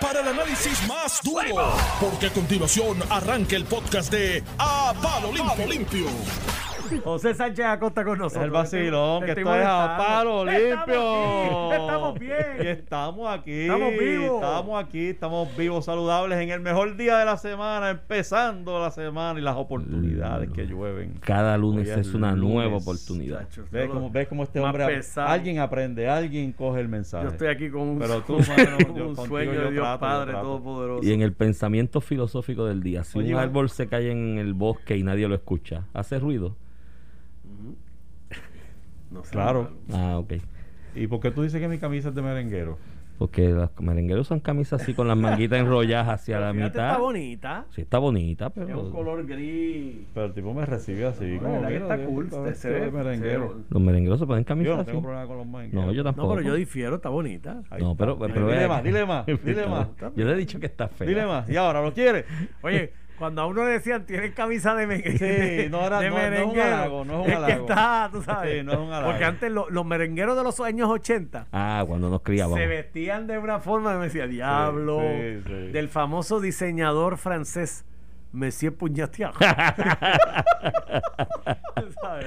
para el análisis más duro, porque a continuación arranca el podcast de A Palo Limpio. José Sánchez Acosta con nosotros. El vacilón, que Te esto es a palo limpio. Estamos bien, Y estamos aquí. Estamos vivos. Estamos aquí, estamos vivos, saludables en el mejor día de la semana, empezando la semana y las oportunidades que llueven. Cada lunes es es una nueva oportunidad. Chacho, ¿Ves cómo, ves cómo este hombre, pesado. alguien aprende, alguien coge el mensaje. Yo estoy aquí con un, Pero tú, un mano, yo contigo sueño de Dios trato, Padre. Todopoderoso. Y en el pensamiento filosófico del día, si Oye, un árbol se cae en el bosque y nadie lo escucha, ¿hace ruido? No Claro. Ah, ok. ¿Y por qué tú dices que mi camisa es de merenguero? Porque los merengueros usan camisas así con las manguitas enrolladas hacia Pero la mitad. Está bonita. Sí, está bonita, Es un pero color gris. Pero el tipo me recibe así, No, como verdad que está Dios, cool, todo se ve- merenguero. se ve- los merengueros se ponen Yo camisas no así. tengo problema con los merengueros. No, yo tampoco. No, pero yo difiero, está bonita. Ahí No, está. pero- Dile- pero dile más, dile más, dile más. Yo le he dicho que está fea. Dile más. ¿Y ahora lo quiere? Oye, cuando a uno le decían tienes camisa de, me- Sí, no era- de no- no es un merenguero, halago, no es un que halago. está, tú sabes. Sí, no es un halago. Porque antes lo- los merengueros de los años 80 Ah, cuando nos criábamos. se vestían de una forma que me decía diablo sí, sí. del famoso diseñador francés Monsieur Pugnatier. ¿Sabes?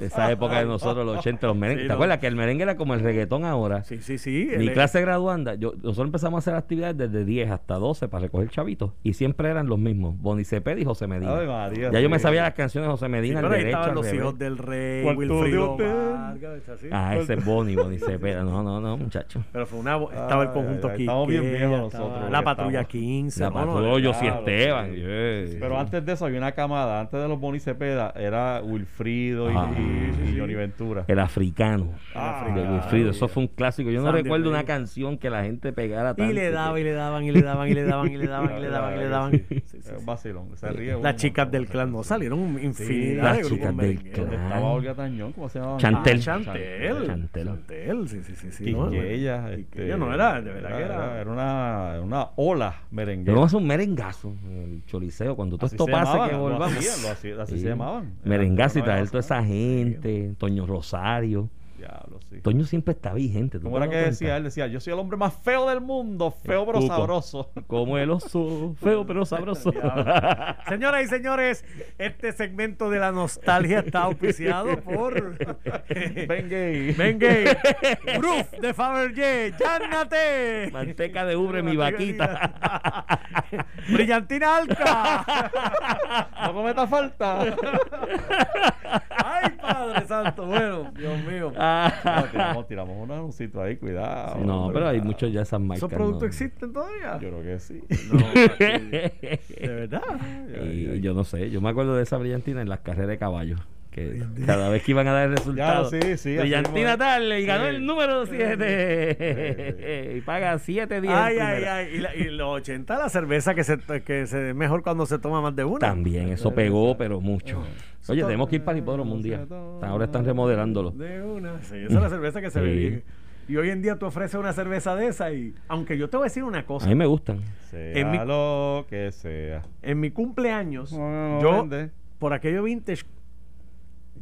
Esa época de nosotros, los 80, los merengues. Sí, ¿Te no. acuerdas que el merengue era como el reggaetón ahora? Sí, sí, sí. Mi clase graduanda, yo, nosotros empezamos a hacer actividades desde 10 hasta 12 para recoger chavitos y siempre eran los mismos, Bonnie Cepeda y José Medina. Ay, María, ya yo me sí. sabía las canciones de José Sí, Medina, pero al ahí derecho, al los revés. hijos del rey, Wilfrido hotel. Vargas, así. Ah, ese es Bonnie, Bonnie Cepeda. No, no, no, muchacho. Pero fue una, estaba el conjunto aquí. estamos bien viejos nosotros, La patrulla estamos. 15. La patrulla, yo sí Esteban. sí. Pero antes de eso había una camada. Antes de los Boni Cepeda era Wilfrido y, Y- y Johnny Ventura. El africano. Ah, de Wilfrido. Eso fue un clásico. Yo no Sandy recuerdo una canción que la gente pegara tanto. Y le daban, y le daban, y le daban, y le daban, y le daban, y le daban, y le daban. Es un vacilón. Se ríe Las chicas del clan no salieron infinidad las de grupos chicas del clan. Estaba Olga Tañón, ¿cómo se llama? Chantel. Ah, Chantel. Chantel. Chantel, sí, sí, sí. sí bueno. este, Quiqueya no era, de verdad que era. Era una, una ola Pero merenguera. vamos a hacer un merengazo en el choliseo. Cuando todo Así esto llamaban, que lo volvamos. hacían, lo hacían, así Sí. se llamaban. Merengazo y traer toda esa gente. Toño Rosario. Diablo, sí. Toño siempre está vigente. ¿tú ¿Cómo era que cuenta? decía? Él decía, yo soy el hombre más feo del mundo, feo pero cuco. sabroso. Como el oso, feo pero sabroso. Señoras y señores, este segmento de la nostalgia está auspiciado por Ven gay. Ben Gay, Proof de Fabergé, ¡Yánnate! Manteca de ubre, mi vaquita. Brillantina Alca. No cometa falta. Ay, Padre Santo, bueno, Dios mío. No, tiramos, tiramos un anuncito ahí, cuidado. no, pero hay muchos ya esas marcas. ¿Esos productos no. existen todavía? Yo creo que sí. No, de verdad. Y yo no sé, yo me acuerdo de esa brillantina en las carreras de caballos. Que cada vez que iban a dar el resultado, sí, sí, así brillantina tal, y ganó Sí. el número 7. y paga 7 días. Ay, ay, ay. Y, la- y los 80, la cerveza que se, que se es mejor cuando se toma más de una. También, eso pegó, pero mucho. Oye, tenemos que ir para el hipódromo un día. Ahora están remodelándolo. De una. Sí, esa es la cerveza que se ve Sí. bien. Y hoy en día tú ofreces una cerveza de esa y... Aunque yo te voy a decir una A cosa. mí me gustan. Sea En mi- lo que sea. En mi cumpleaños, No, no, no yo, vende. por aquello vintage,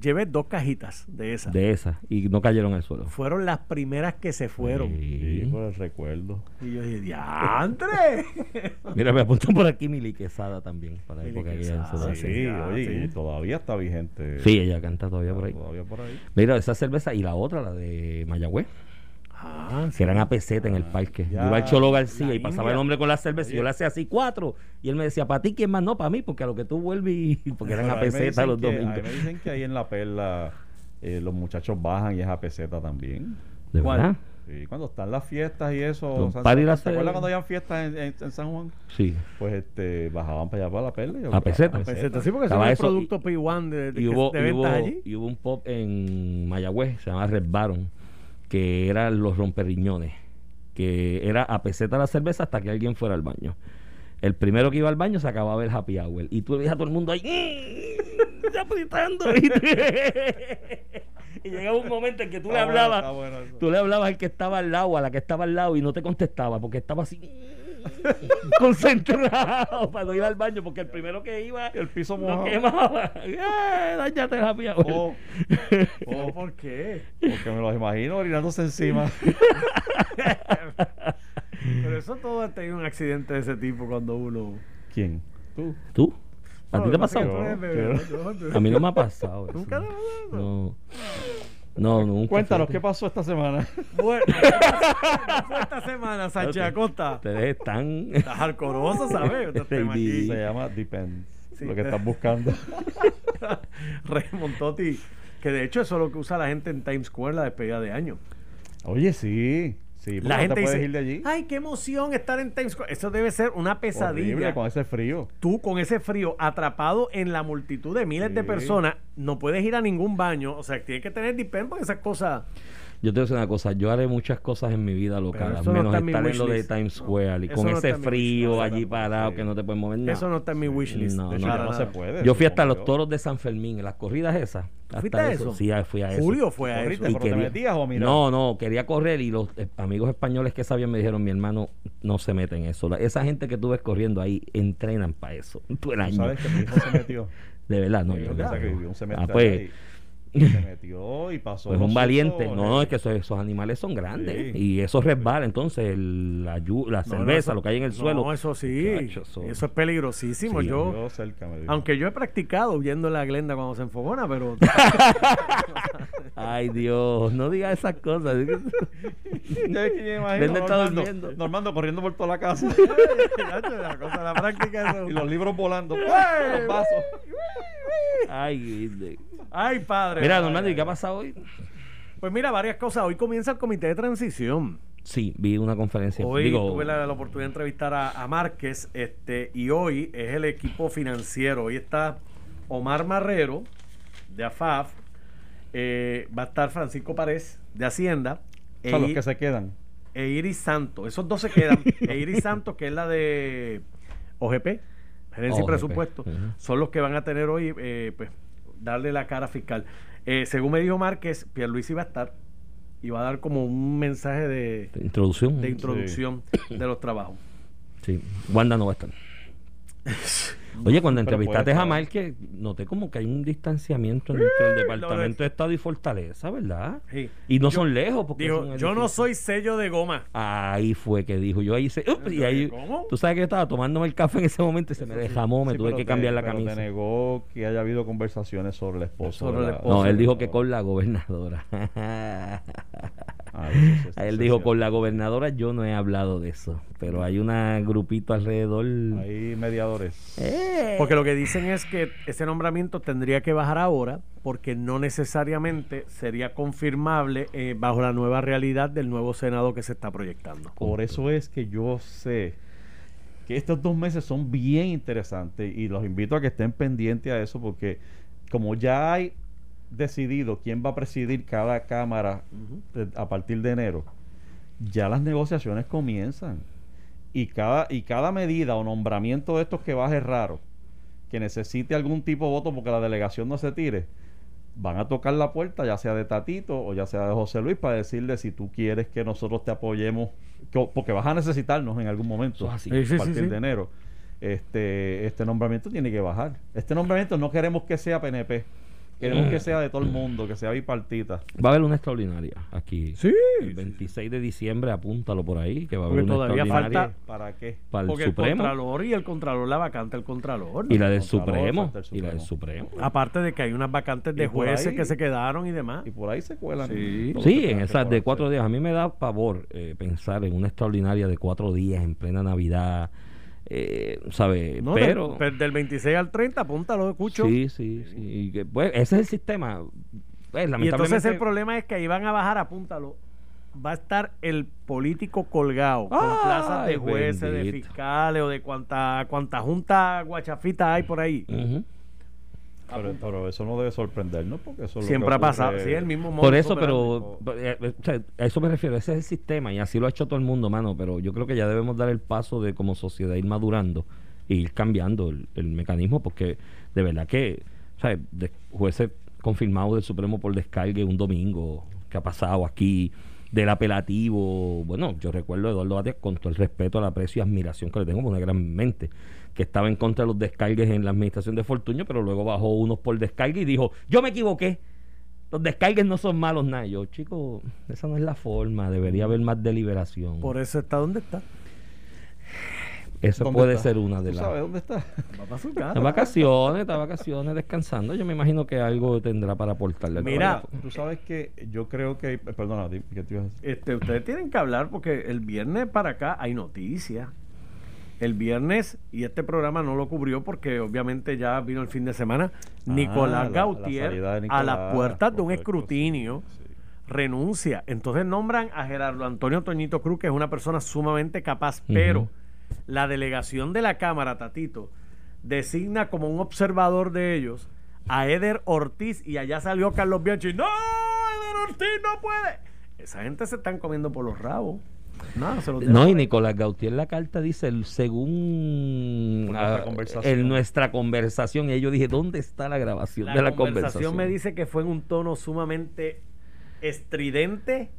llevé dos cajitas de esas. De esas. Y no cayeron al suelo. Fueron las primeras que se fueron. Sí, Sí. por el recuerdo. Y yo dije, ¡diantre! Mira, me apuntan por aquí Mili Quesada también. Para la Mili época Quesada. Sí, sí, oye, sí. todavía está vigente. Sí, ella canta todavía por ahí. Todavía por ahí. Mira, esa cerveza y la otra, la de Mayagüez, Ah, que eran a peseta en el parque. ya. Yo iba al Cholo García La y pasaba India. el hombre con la cerveza y yo le hacía así cuatro. Y él me decía, ¿para ti quién más? No, para mí, porque a lo que tú vuelves y... Porque eran Pero a peseta los que- domingos. me dicen que ahí en la perla eh, los muchachos bajan y es a peseta también. ¿De ¿Cuál? verdad? Sí, cuando están las fiestas y eso. San- party ¿Te acuerdas cuando habían fiestas en, en- en San Juan? Sí. Pues este, bajaban para allá para la perla. y yo- A peseta. Peseta, sí, porque el eso producto P1 de, de, Y que- hubo, de y, hubo, ventas allí. y hubo un pop en Mayagüez, se llama Red Baron, que eran los romperriñones, que era a peseta la cerveza hasta que alguien fuera al baño. El primero que iba al baño se acababa el happy hour. Y tú veías a todo el mundo ahí "Mm, apretando. y llegaba un momento en que tú le bueno, hablabas, bueno tú le hablabas al que estaba al lado, a la que estaba al lado, y no te contestaba porque estaba así concentrado para no ir al baño, porque el primero que iba El piso mojado. quemaba. ¡Eh, dañate happy hour! Oh, Oh, ¿Por qué? porque me los imagino orinándose encima. eso todo ha tenido un accidente de ese tipo cuando uno. ¿Quién? Tú. ¿Tú? ¿A ti te ha pasa pasado? ¿no? A mí no me ha pasado. eso. Nunca te ha pasado. No. No, nunca. Cuéntanos, fíjate. ¿qué pasó esta semana? Bueno, ¿qué fue esta semana, Sánchez Acosta? Ustedes están. Estás alcoroso, ¿sabes? Estos temas aquí. Se llama Depends. Sí. Lo que estás buscando. Remontotti. Que de hecho eso es lo que usa la gente en Times Square la despedida de año. Oye, sí. Sí, La ¿por qué gente dice, ir de allí? ay, qué emoción estar en Times Square. Eso debe ser una pesadilla. Horrible, con ese frío. Tú con ese frío atrapado en la multitud de miles de personas, no puedes ir a ningún baño. O sea, tienes que tener dispen porque esas cosas... Yo te voy a decir una cosa, yo haré muchas cosas en mi vida local, menos estar en lo de. Times Square y con no ese frío allí parado Sí. que no te puedes mover nada. Eso no está en mi wishlist. No, hecho, no, se nada. puede. Yo fui hasta los yo. toros de San Fermín, en las corridas esas. hasta ¿Fuiste a eso? Sí, fui a eso. Julio fue a eso. ¿Corriste, Y pero te quería- metías o a mirar? No, no, quería correr y los eh, amigos españoles que sabían me dijeron, mi hermano, no se mete en eso. La- esa gente que tú ves corriendo ahí entrenan para eso. El ¿Tú año. ¿Sabes que mi hijo se metió? De verdad, no. Yo piensa que vivió un semestre Ah, pues, y se metió y pasó. Pues los un valiente. sustos, No, no, es que esos, esos animales son grandes. Sí. Y eso resbala. Entonces, el- la, la No, no, cerveza, eso- lo que hay en el suelo. No, eso sí. Eso- Eso es peligrosísimo. Sí. yo, cerca aunque yo he practicado huyendo en la glenda cuando se enfogona, pero... Ay, Dios, no digas esas cosas. Ves que me imagino Glenda está Normando, durmiendo. Normando corriendo por toda la casa la cosa, la práctica eso. y los libros volando. Los vasos. Ay, Ay, padre. Mira, Normando, ¿y qué ha pasado hoy? Pues mira, varias cosas. Hoy comienza el comité de transición. Sí, vi una conferencia. Hoy Digo, tuve la, la oportunidad de entrevistar a, a Márquez este, y hoy es el equipo financiero. Hoy está Omar Marrero de AFAF, eh, va a estar Francisco Párez de Hacienda sea, los e, que se quedan. e Iris Santos. Esos dos se quedan. e Iris Santos, que es la de OGP, Gerencia y Presupuesto, son los que van a tener hoy, eh, pues, darle la cara fiscal. Eh, según me dijo Márquez, Pierluisi va a estar y va a dar como un mensaje de, Introducción. de introducción de los trabajos. Sí, Wanda no va a estar. Oye, cuando Pero entrevistaste a estar. Márquez, noté como que hay un distanciamiento entre el Departamento de Estado y Fortaleza, ¿verdad? Sí. Y no Yo- son lejos. Porque Dijo, son yo no edificios". soy sello de goma. Ahí fue que dijo. Yo ahí hice. "Ups", y ahí, ¿Cómo? Tú sabes que yo estaba tomándome el café en ese momento y se me dejamó, me Sí, tuve que te- cambiar la pero camisa. Te negó que haya habido conversaciones sobre la- esposo. No, él dijo que con la gobernadora. Ah, eso sí, eso él dijo con la gobernadora yo no he hablado de eso, pero hay un grupito alrededor. Hay mediadores. Eh. Porque lo que dicen es que ese nombramiento tendría que bajar ahora porque no necesariamente sería confirmable eh, bajo la nueva realidad del nuevo Senado que se está proyectando. Por eso es que yo sé que estos dos meses son bien interesantes y los invito a que estén pendientes a eso porque como ya hay decidido quién va a presidir cada cámara de- a partir de enero, ya las negociaciones comienzan y cada y cada medida o nombramiento de estos que baje raro que necesite algún tipo de voto porque la delegación no se tire van a tocar la puerta ya sea de Tatito o ya sea de José Luis para decirle si tú quieres que nosotros te apoyemos porque vas a necesitarnos en algún momento así. Sí, a sí, partir sí. de enero este este nombramiento tiene que bajar este nombramiento no queremos que sea PNP queremos que sea de todo el mundo que sea bipartita Va a haber una extraordinaria aquí. Sí. El 26 de diciembre, apúntalo por ahí, que va a Porque haber una todavía extraordinaria falta- para qué para el Porque el Supremo. Contralor y el Contralor, la vacante del Contralor. Y la del Supremo. el Y la del Supremo. Aparte de que hay unas vacantes de jueces ahí- que se quedaron y demás. y por ahí se cuelan Sí. Sí, en esas de cuatro días. A mí me da pavor eh, pensar en una extraordinaria de cuatro días en plena Navidad. Eh, ¿Sabe? No, pero. del, del 26 al 30, apúntalo, escucho. Sí, sí, sí. Y que, pues, ese es el sistema. Pues, Y entonces el problema es que ahí van a bajar, apúntalo. Va a estar el político colgado con Ay, plazas de jueces, de fiscales o de cuanta, cuanta junta guachafita hay por ahí. Pero, pero eso no debe sorprendernos porque eso Siempre ha pasado, sí, el mismo Por modus eso, pero eh, eh, a eso me refiero, ese es el sistema y así lo ha hecho todo el mundo, mano, pero yo creo que ya debemos dar el paso de como sociedad ir madurando e ir cambiando el, el mecanismo porque de verdad que, o sea, de jueces confirmados del Supremo por descargue un domingo que ha pasado aquí del apelativo, bueno, yo recuerdo a Eduardo Batia con todo el respeto, el aprecio y admiración que le tengo por una gran mente, que estaba en contra de los descargues en la administración de Fortuño, pero luego bajó unos por descargue y dijo, yo me equivoqué, los descargues no son malos nada. Yo, chico, esa no es la forma, debería haber más deliberación. Por eso está donde está. Eso ¿Dónde puede está? ser una de ¿Tú las... sabes dónde está? Va para su Está casa. vacaciones, está vacaciones, descansando. Yo me imagino que algo tendrá para aportarle. al Mira, trabajo. Tú sabes que yo creo que... Perdona, ¿qué te ibas a decir? Este, ustedes tienen que hablar porque el viernes para acá hay noticias. El viernes, y este programa no lo cubrió porque obviamente ya vino el fin de semana, Nicolás Ah, la Gautier a las puertas de un escrutinio sí, renuncia. Entonces nombran a Gerardo Antonio Toñito Cruz, que es una persona sumamente capaz, pero la delegación de la Cámara, Tatito, designa como un observador de ellos a Eder Ortiz y allá salió Carlos Bianchi. ¡No! ¡Eder Ortiz no puede! Esa gente se están comiendo por los rabos. Se No, y. Nicolás Gautier la carta dice, el- según Por nuestra ah, conversación. en nuestra conversación, y yo dije, ¿dónde está la grabación La de la conversación conversación? me dice que fue en un tono sumamente estridente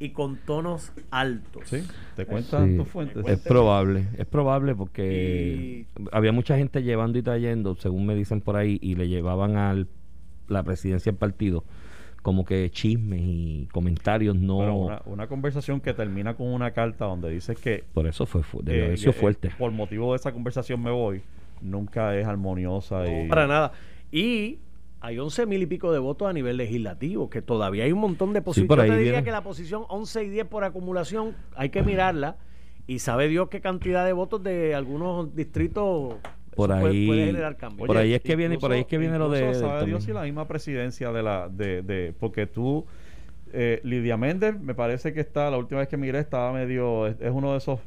y con tonos altos. ¿Sí? ¿Te cuentan Sí. tus fuentes? Es probable, es probable porque había mucha gente llevando y trayendo, según me dicen por ahí, y le llevaban a la presidencia del partido como que chismes y comentarios no... Pero una, una conversación que termina con una carta donde dices que Por eso fue, fu- debe eh, haber sido eh, fuerte. por motivo de esa conversación me voy, nunca es armoniosa y No, para nada. Y hay 11 mil y pico de votos a nivel legislativo, que todavía hay un montón de posiciones. ahí Yo te diría viene. que la posición 11 y 10 por acumulación hay que mirarla y sabe Dios qué cantidad de votos de algunos distritos Por eso ahí- puede, generar cambios. Por ahí es que viene- por ahí es que viene lo de- sabe Dios también. si la misma presidencia de la de, de porque tú eh, Lidia Méndez me parece que está la última vez que miré estaba medio es, es uno de esos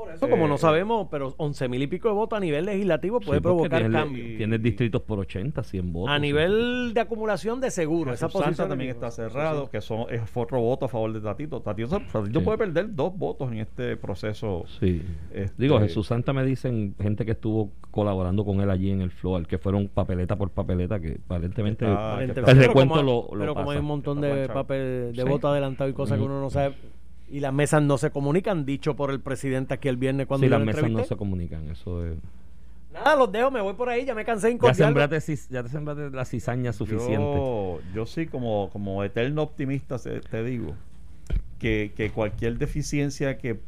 Por eso, como eh, no sabemos, pero 11 mil y pico de votos a nivel legislativo puede Sí, provocar tiene- cambios. Tienes distritos por 80, 100 votos. A nivel de acumulación de seguro, esa Jesús Santa posición también está cerrado, que son, es otro voto a favor de Tatito. Tatito, Tatito Sí. puede perder dos votos en este proceso. Sí. Este- Digo, Jesús Santa me dicen gente que estuvo colaborando con él allí en el floor, que fueron papeleta por papeleta, que aparentemente Está- el está- recuento como- lo, lo pero como pasa. hay un montón de papel de Sí. voto adelantado y cosas que uno no sabe y las mesas no se comunican dicho por el presidente aquí el viernes cuando Sí, las mesas no se comunican, eso es... nada los dejo me voy por ahí ya me cansé de Ya cis- ya te sembraste la cizaña suficiente. Yo, yo sí, como, como eterno optimista, se- te digo que, que cualquier deficiencia que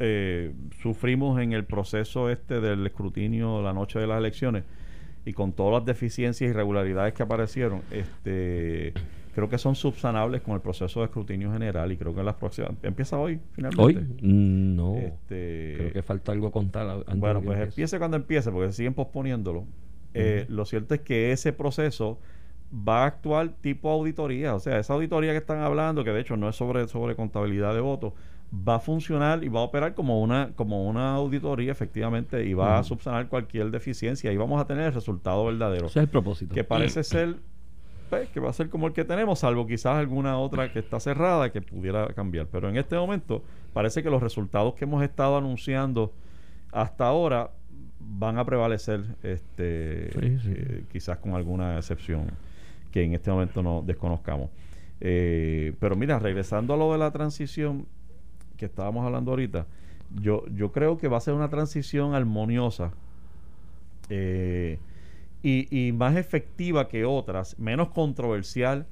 eh, sufrimos en el proceso este del escrutinio la noche de las elecciones y con todas las deficiencias y irregularidades que aparecieron, este creo que son subsanables con el proceso de escrutinio general y creo que en las próximas empieza hoy finalmente. Hoy, Mm, no. Este, Creo que falta algo contar. antes bueno, pues empiece. empiece cuando empiece, porque siguen posponiéndolo. Eh, Lo cierto es que ese proceso va a actuar tipo auditoría. O sea, esa auditoría que están hablando, que de hecho no es sobre, sobre contabilidad de votos, va a funcionar y va a operar como una, como una auditoría efectivamente y va a subsanar cualquier deficiencia y vamos a tener el resultado verdadero. Ese es el propósito. que parece ser pues, que va a ser como el que tenemos, salvo quizás alguna otra que está cerrada que pudiera cambiar. Pero en este momento parece que los resultados que hemos estado anunciando hasta ahora van a prevalecer, este, Sí, sí. eh, quizás con alguna excepción que en este momento no desconozcamos. Eh, pero mira, regresando a lo de la transición que estábamos hablando ahorita, yo, yo creo que va a ser una transición armoniosa eh, y, y más efectiva que otras, menos controversial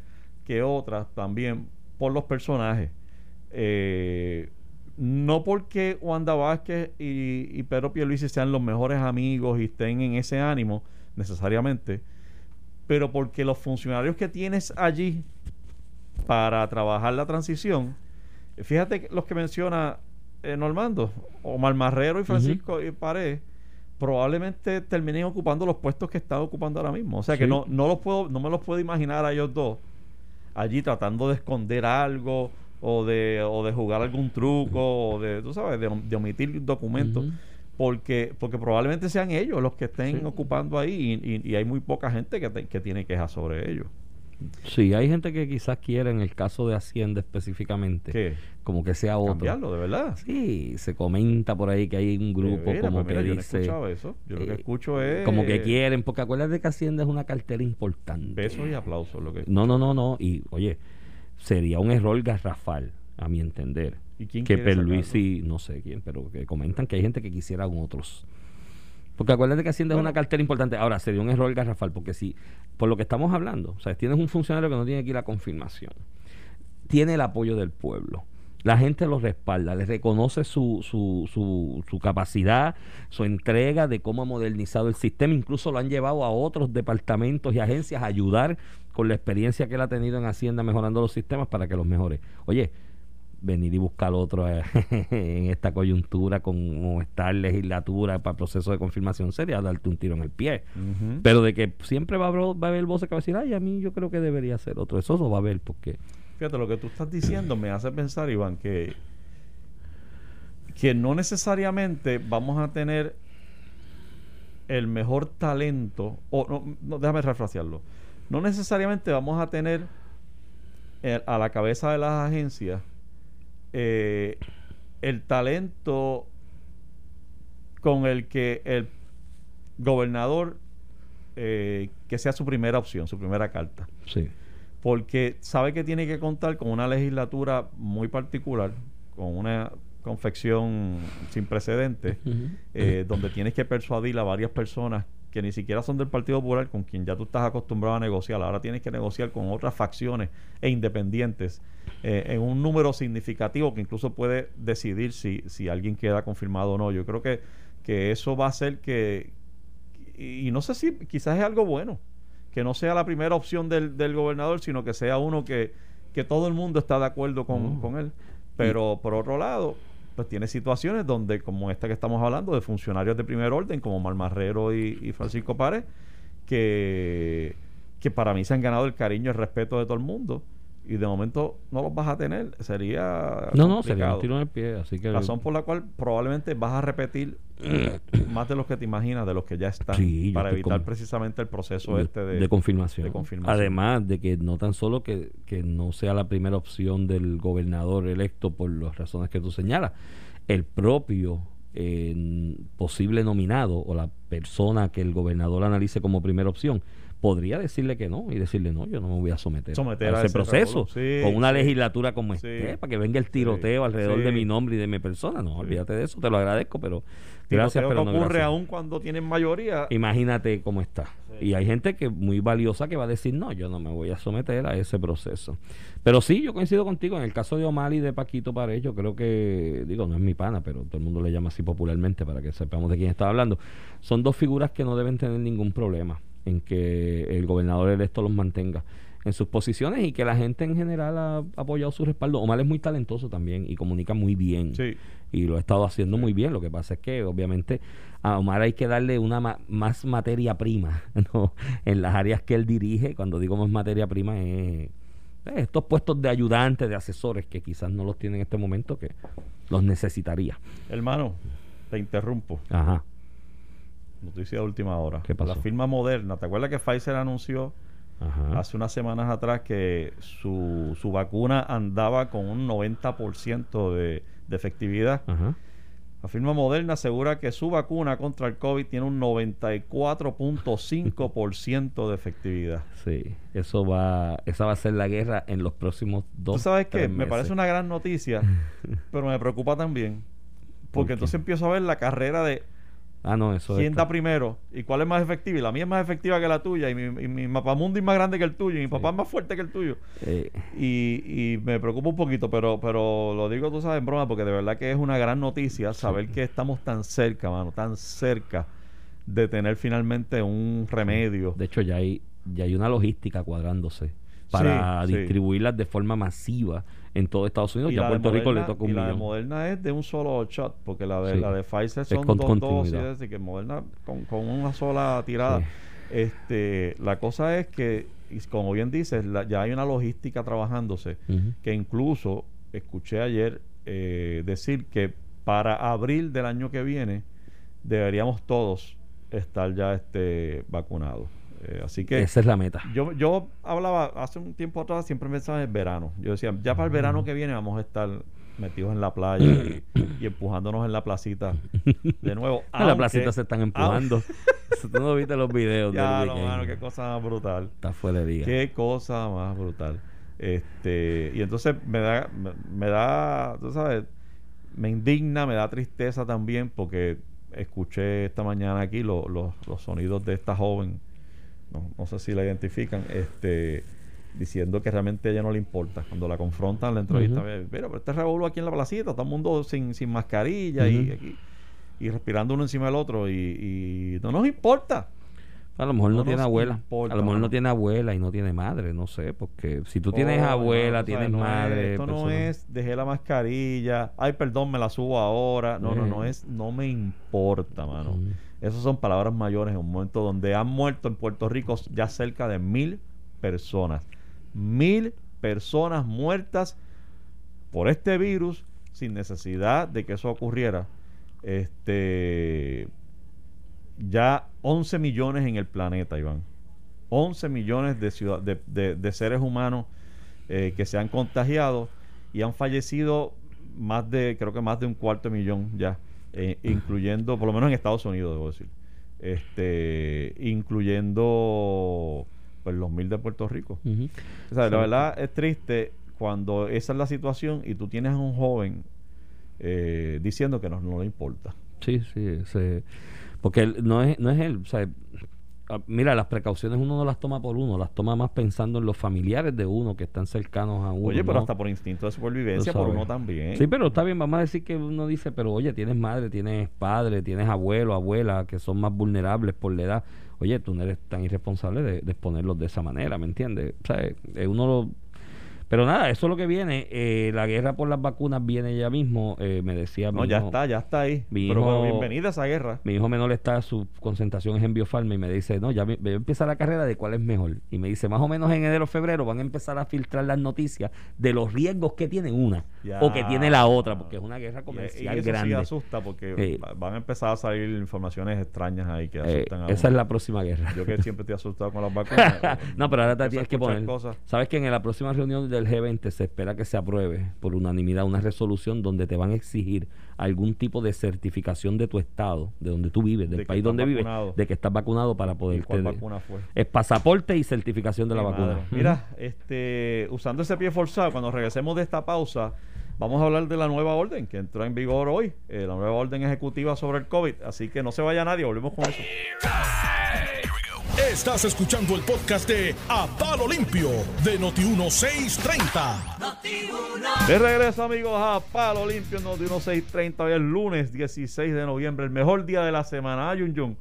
que otras también por los personajes. Eh, no porque Wanda Vázquez y, y Pedro Pierluisi sean los mejores amigos y estén en ese ánimo necesariamente, pero porque los funcionarios que tienes allí para trabajar la transición, fíjate los que menciona eh, Normando, Omar Marrero y Francisco y Pared, probablemente terminen ocupando los puestos que están ocupando ahora mismo. O sea que no, no los puedo, no me los puedo imaginar a ellos dos allí tratando de esconder algo o de, o de jugar algún truco o de, tú sabes, de, de omitir documentos. Porque, porque probablemente sean ellos los que estén Sí. ocupando ahí y, y- y hay muy poca gente que, te- que tiene quejas sobre ellos. Sí, hay gente que quizás quiera, en el caso de Hacienda específicamente, ¿Qué? como que sea otro. Cambiarlo, de verdad. Sí, se comenta por ahí que hay un grupo De veras, como pues mira, que yo dice... eso. Yo lo que eh, escucho es Como que quieren, porque acuérdate que Hacienda es una cartera importante. besos y aplausos. Lo que, No, no, no, no. Y oye, sería un error garrafal, a mi entender. ¿Y quién que quiere Perluisi, no sé quién, pero que comentan que hay gente que quisieran otros. Porque acuérdate que Hacienda es una cartera importante. Ahora, sería un error garrafal, porque si, por lo que estamos hablando, o sea, tienes un funcionario que no tiene aquí la confirmación, tiene el apoyo del pueblo, La gente lo respalda, le reconoce su, su, su, su capacidad, su entrega de cómo ha modernizado el sistema. Incluso lo han llevado a otros departamentos y agencias a ayudar con la experiencia que él ha tenido en Hacienda mejorando los sistemas para que los mejore. Oye, venir y buscar otro eh, en esta coyuntura con esta legislatura para proceso de confirmación sería darte un tiro en el pie. Pero de que siempre va a haber, va a haber voces que va a decir, ay, a mí yo creo que debería ser otro. Eso lo va a haber porque... Fíjate, lo que tú estás diciendo me hace pensar, Iván, que, que no necesariamente vamos a tener el mejor talento, o no, no, déjame refrasearlo, no necesariamente vamos a tener el- a la cabeza de las agencias eh, el talento con el que el gobernador eh, que sea su primera opción, su primera carta Sí. porque sabe que tiene que contar con una legislatura muy particular, con una confección sin precedentes, eh, donde tienes que persuadir a varias personas que ni siquiera son del Partido Popular, con quien ya tú estás acostumbrado a negociar. Ahora tienes que negociar con otras facciones e independientes eh, en un número significativo que incluso puede decidir si, si alguien queda confirmado o no. Yo creo que, que eso va a hacer que, y, y no sé si quizás es algo bueno, que no sea la primera opción del, del gobernador, sino que sea uno que, que todo el mundo está de acuerdo con, Mm. con él. Pero por otro lado, pues tiene situaciones donde, como esta que estamos hablando, de funcionarios de primer orden, como Marmarrero y, Francisco Párez, que, que para mí se han ganado el cariño y el respeto de todo el mundo. Y de momento no los vas a tener. Sería. No, no, sería un tiro en el pie. Así que... Razón por la cual probablemente vas a repetir más de los que te imaginas, de los que ya están, Sí, para evitar precisamente el proceso de, este de, de confirmación. de confirmación. Además de que no tan solo que, que no sea la primera opción del gobernador electo por las razones que tú señalas, el propio eh, posible nominado o la persona que el gobernador analice como primera opción podría decirle que no y decirle no, yo no me voy a someter, Someter a a ese proceso. Sí, con una sí. legislatura como Sí. este para que venga el tiroteo alrededor de mi nombre y de mi persona. No, olvídate de eso, te lo agradezco, pero gracias, pero no ocurre gracias. aún cuando tienen mayoría. Imagínate cómo está. Y hay gente que muy valiosa que va a decir, no, yo no me voy a someter a ese proceso. Pero sí, yo coincido contigo. En el caso de Omar y de Paquito Pared, yo creo que, digo, no es mi pana, pero todo el mundo le llama así popularmente para que sepamos de quién está hablando. Son dos figuras que no deben tener ningún problema en que el gobernador electo los mantenga en sus posiciones y que la gente en general ha apoyado su respaldo. Omar es muy talentoso también y comunica muy bien Sí. y lo ha estado haciendo muy bien. Lo que pasa es que obviamente a Omar hay que darle una ma- más materia prima ¿no? en las áreas que él dirige. Cuando digo más materia prima es eh, estos puestos de ayudantes, de asesores que quizás no los tiene en este momento que los necesitaría. Hermano, te interrumpo. Ajá. Noticia de última hora. ¿Qué pasó? La firma Moderna. ¿Te acuerdas que Pfizer anunció Ajá. hace unas semanas atrás que su, su vacuna andaba con un 90% de, de efectividad? Ajá. La firma Moderna asegura que su vacuna contra el COVID tiene un 94.5% de efectividad. Sí, eso va, esa va a ser la guerra en los próximos dos. ¿Tú sabes qué? Me parece una gran noticia, pero me preocupa también. ¿Por Porque entonces empiezo a ver la carrera de Ah, no, eso quién es. da primero y cuál es más efectiva. Y la mía es más efectiva que la tuya. Y mi, y mi mapamundi es más grande que el tuyo. Y mi papá es más fuerte que el tuyo. Eh, Y, y me preocupa un poquito, pero, pero lo digo, tú sabes, en broma, porque de verdad que es una gran noticia saber que estamos tan cerca, mano, tan cerca de tener finalmente un remedio. De hecho, ya hay, ya hay una logística cuadrándose para distribuirlas de forma masiva en todo Estados Unidos. Y ya Puerto Rico le toca un y la de. Moderna es de un solo shot, porque la de, Sí. la de Pfizer Es son con dos dosis, así que Moderna con, con una sola tirada. Sí. Este, la cosa es que, como bien dices, la- ya hay una logística trabajándose, que incluso escuché ayer eh, decir que para abril del año que viene deberíamos todos estar ya este, vacunados. Eh, así que Esa es la meta. yo, yo hablaba hace un tiempo atrás, siempre pensaba en el verano. Yo decía, ya para el verano que viene vamos a estar metidos en la playa y, y empujándonos en la placita de nuevo. Ah, la placita se están empujando. Tú no viste los videos Ya, del no, mano, qué cosa más brutal. Está fuera de liga. Qué cosa más brutal. Este, y entonces me da, me, me da, tú sabes, me indigna, me da tristeza también porque escuché esta mañana aquí lo- lo- los sonidos de esta joven, no, no sé si la identifican, este, diciendo que realmente a ella no le importa. Cuando la confrontan en la entrevista, Ujú. mira, pero este revolú aquí en la placita, todo el mundo sin, sin mascarilla y, aquí- y respirando uno encima del otro y, y no nos importa. A lo mejor no, No tiene abuela. importa, a lo mejor no tiene abuela y no tiene madre, no sé, porque si tú tienes Oh, abuela, no, tienes es- madre. esto no es, dejé la mascarilla, ay, perdón, me la subo ahora. No, no, no Eh. es, no me importa, mano. Esas son palabras mayores en un momento donde han muerto en Puerto Rico ya cerca de mil personas. Mil personas muertas por este virus sin necesidad de que eso ocurriera. Este ya 11 millones en el planeta, Iván. 11 millones de, ciudad- de, de- de seres humanos eh, que se han contagiado y han fallecido más de, creo que más de un cuarto de millón ya, eh, incluyendo, por lo menos en Estados Unidos, debo decir, este, incluyendo pues, los mil de Puerto Rico. Ujú. O sea, la Sí. verdad es triste cuando esa es la situación y tú tienes a un joven eh, diciendo que no, no le importa. Sí, sí, se- porque él- no es, no es él, o sea, mira, las precauciones uno no las toma por uno, las toma más pensando en los familiares de uno que están cercanos a uno. Oye, pero ¿no? hasta por instinto de supervivencia, por uno también. Sí, pero está bien, vamos a decir que uno dice, pero oye, tienes madre, tienes padre, tienes abuelo, abuela, que son más vulnerables por la edad. Oye, tú no eres tan irresponsable de, de exponerlos de esa manera, ¿me entiendes? O sea, eh, uno lo... Pero nada, eso es lo que viene. eh, la guerra por las vacunas viene ya mismo, eh, me decía mi No, ya hijo- está, ya está ahí. mi pero, hijo- bienvenida a esa guerra. Mi hijo menor está, su concentración es en Biofarma y me dice, no, ya me- voy a empezar la carrera de cuál es mejor. Y me dice, más o menos en enero febrero van a empezar a filtrar las noticias de los riesgos que tiene una Ya. o que tiene la otra, porque es una guerra Y- comercial y, eso grande. sí asusta porque va- van a empezar a salir informaciones extrañas ahí que Eh, asustan a esa es la próxima guerra. Yo que siempre estoy asustado con las vacunas. no, pero ahora te tienes que poner. cosas. Sabes que en la próxima reunión del G20 se espera que se apruebe por unanimidad una resolución donde te van a exigir algún tipo de certificación de tu estado, de donde tú vives, De del país donde vives, de que estás vacunado para ¿Y poder cuál vacuna fue? Es pasaporte y certificación de la vacuna. Mira, este, usando ese pie forzado, cuando regresemos de esta pausa, vamos a hablar de la nueva orden que entró en vigor hoy, eh, la nueva orden ejecutiva sobre el COVID. Así que no se vaya nadie, volvemos con eso. Estás escuchando el podcast de A Palo Limpio de Noti1630. De regreso, amigos, a Palo Limpio, no de 1630. Hoy es lunes 16 de noviembre, el mejor día de la semana. Ayun Yun.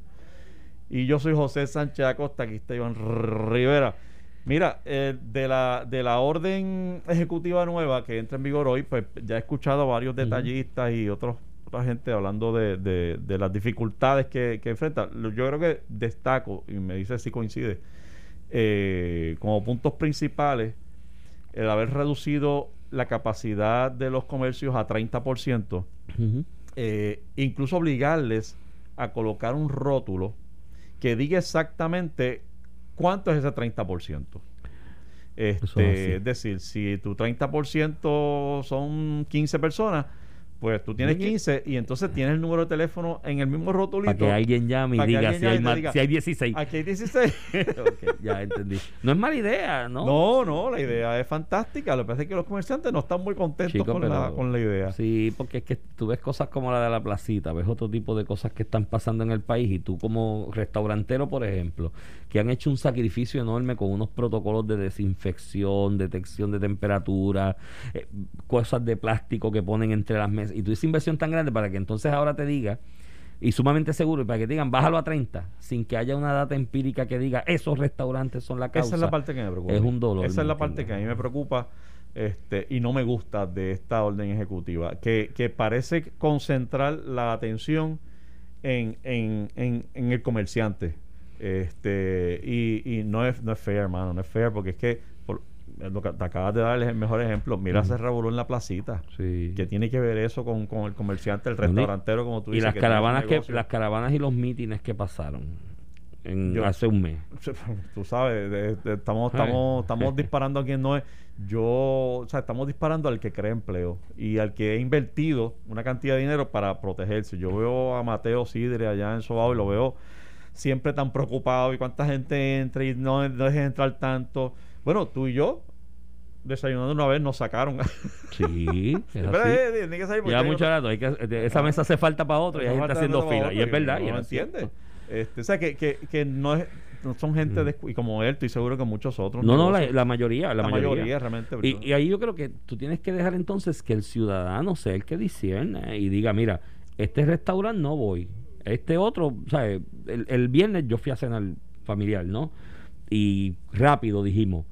Y yo soy José Sánchez Acosta, aquí está Iván Rivera. Mira, eh, de, la, de la orden ejecutiva nueva que entra en vigor hoy, pues ya he escuchado a varios detallistas y otros otra gente hablando de, de- de las dificultades que, que enfrenta. Yo creo que destaco, y me dice si coincide, eh, como puntos principales, el haber reducido la capacidad de los comercios a 30%, Ujú. eh, incluso obligarles a colocar un rótulo que diga exactamente cuánto es ese 30%. Este, es es decir, si tu 30% son 15 personas, pues tú tienes Oye. 15 y entonces tienes el número de teléfono en el mismo rotulito. Para que alguien llame y diga si hay, llame diga, si hay 16. Aquí hay 16. Ok, ya entendí. No es mala idea, ¿no? No, no, la idea es fantástica. Lo que pasa es que los comerciantes no están muy contentos Chico, con, pero- la, con la idea. Sí, porque es que tú ves cosas como la de la placita, ves otro tipo de cosas que están pasando en el país y tú como restaurantero, por ejemplo, que han hecho un sacrificio enorme con unos protocolos de desinfección, detección de temperatura, eh, cosas de plástico que ponen entre las mesas y tú hiciste inversión tan grande para que entonces ahora te diga y sumamente seguro y para que te digan bájalo a 30 sin que haya una data empírica que diga esos restaurantes son la causa. Esa es la parte que me preocupa. Es un dolor, Esa es ¿me la parte que a mí me preocupa este, y no me gusta de esta orden ejecutiva, que, que parece concentrar la atención en, en, en, en el comerciante. Este, y, y no es, no es fair, hermano, no es fair, porque es que por- lo que te acabas de dar es el mejor ejemplo. Mira, Ujú. se revoló en la placita. Sí. que tiene que ver eso con, con el comerciante, el y- restaurantero, como tú y dices. las que tiene su caravanas que las caravanas y los mítines que pasaron en, Yo- hace un mes tú sabes, de- de- estamos, estamos, estamos disparando a quien no es. Yo, o sea, estamos disparando al que crea empleo y al que ha invertido una cantidad de dinero para protegerse. Yo veo a Mateo Sidre allá en Sobao y lo veo siempre tan preocupado y cuánta gente entra y no, no dejes entrar tanto. Bueno, tú y yo, desayunando una vez, nos sacaron. sí es así. eh, eh, que salir ya mucho rato hay que, de- esa mesa hace falta para otro y hay gente haciendo fila y es verdad y no entiende. Este, o sea, que, que, que no es, son gente descu- y como él, estoy seguro que muchos otros. No, no, la, mayoría, la, La mayoría. mayoría, realmente, y ahí yo creo que tú tienes que dejar entonces que el ciudadano sea el que discierne y diga, mira, este restaurante no voy, este otro, sea, el, el viernes yo fui a cenar familiar, ¿no? Y rápido dijimos,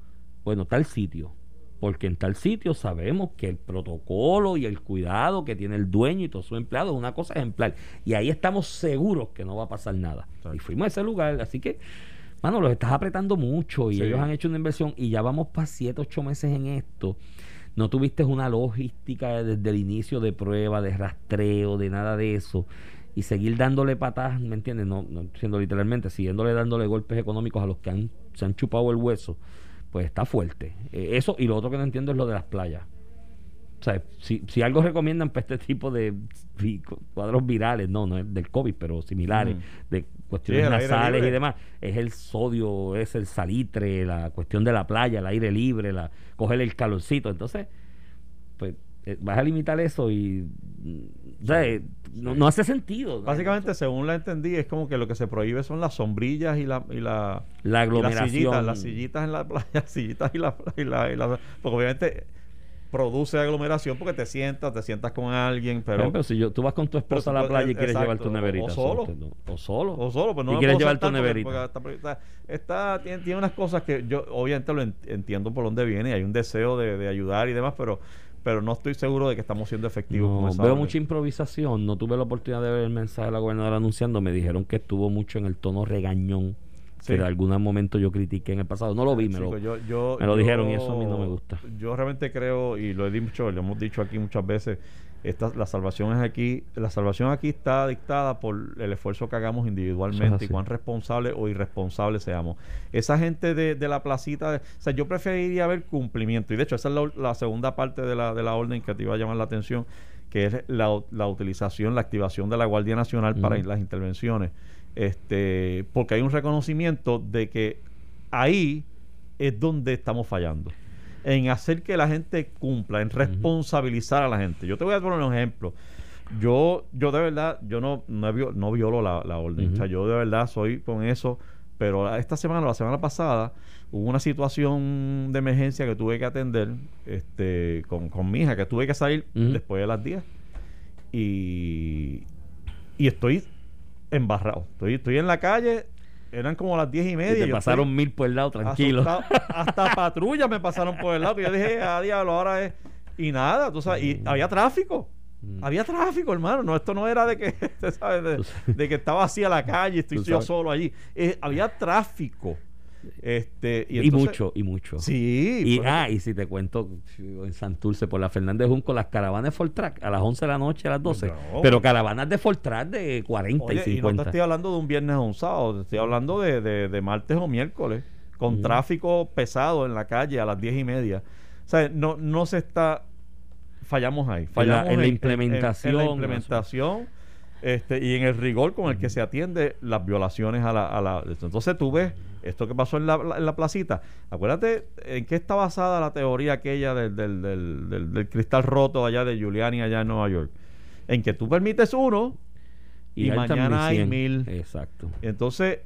bueno, tal sitio, porque en tal sitio sabemos que el protocolo y el cuidado que tiene el dueño y todos sus empleados es una cosa ejemplar. Y ahí estamos seguros que no va a pasar nada. Y fuimos a ese lugar, así que, mano, los estás apretando mucho y Sí. ellos han hecho una inversión y ya vamos para 7, 8 meses en esto. No tuviste una logística desde el inicio de prueba, de rastreo, de nada de eso. Y seguir dándole patas, ¿me entiendes? No, no siendo literalmente, siguiéndole dándole golpes económicos a los que han, se han chupado el hueso, pues está fuerte. Eh, eso y lo otro que no entiendo es lo de las playas. O sea, si, si algo recomiendan para este tipo de cuadros virales, no, no es del COVID, pero similares, de cuestiones Sí, nasales y demás, es el sodio, es el salitre, la cuestión de la playa, el aire libre, la coger el calorcito. Entonces, pues eh, vas a limitar eso y mm, o sea, eh, no, no hace sentido. Básicamente, según la entendí, es como que lo que se prohíbe son las sombrillas y la, y la, la y las aglomeración. sillitas, las sillitas en la playa, sillitas y la, y la, y la- porque obviamente produce aglomeración porque te sientas, te sientas con alguien, Pero, pero, pero si yo, tú vas con tu esposa a la playa y eh, quieres exacto, llevar tu neverita. o solo. O solo. o solo, pues no y quieres llevar tu porque- neverita. porque está, está- tiene, tiene unas cosas que yo obviamente lo en- entiendo por dónde viene y hay un deseo de, de ayudar y demás, pero pero no estoy seguro de que estamos siendo efectivos No, veo mucha improvisación. No tuve la oportunidad de ver el mensaje de la gobernadora anunciando. Me dijeron que estuvo mucho en el tono regañón Sí. que de algún momento yo critiqué en el pasado. No lo vi, me lo, Chicos, yo- yo- me lo yo- dijeron y eso a mí no me gusta. Yo realmente creo, y lo he dicho, lo hemos dicho aquí muchas veces, esta, la salvación es aquí, la salvación aquí está dictada por el esfuerzo que hagamos individualmente y cuán responsables o irresponsables seamos. Esa gente de, de la placita, de- o sea, yo preferiría ver cumplimiento, y de hecho esa es la, la segunda parte de la, de la orden que te iba a llamar la atención, que es la, la utilización, la activación de la Guardia Nacional para las intervenciones. Este, porque hay un reconocimiento de que ahí es donde estamos fallando. En hacer que la gente cumpla, en responsabilizar a la gente. Yo te voy a poner un ejemplo. Yo, yo de verdad, yo no, no, no violo la, la orden. Ujú. O sea, yo de verdad soy con eso. Pero esta semana, la semana pasada, hubo una situación de emergencia que tuve que atender este, con, con mi hija, que tuve que salir después de las 10. Y, y estoy embarrado. Estoy, estoy en la calle, eran como las diez y Y media. te yo pasaron estoy mil por el lado, tranquilo. asustado. Hasta patrullas me pasaron por el lado. Que yo dije, a diablo, ahora es. Y nada, tú sabes, y Mm. había tráfico. Mm. Había tráfico, hermano. No, esto no era de que, de, sabes. de que estaba así a la calle, estoy yo solo allí. Eh, había tráfico. Este, y, mucho, y mucho. Sí. Y, ah, y si te cuento, en Santurce, por la Fernández Junco, las caravanas de Fortrack a las 11 de la noche, a las 12. No. Pero caravanas de Fortrack de 40 Oye, y y no 50. te estoy hablando de un viernes o un sábado, te estoy hablando de, de- de martes o miércoles, con tráfico pesado en la calle a las diez y media. O sea, no, no se está. Fallamos ahí. Fallamos en la en implementación, en la implementación este, y en el rigor con el que se atiende las violaciones a la. A la entonces tú ves esto que pasó en la, en la placita. Acuérdate en qué está basada la teoría aquella del, del, del, del- cristal roto allá de Giuliani allá en Nueva York. En que tú permites uno y, mañana hay 1100. mil. Exacto. Entonces,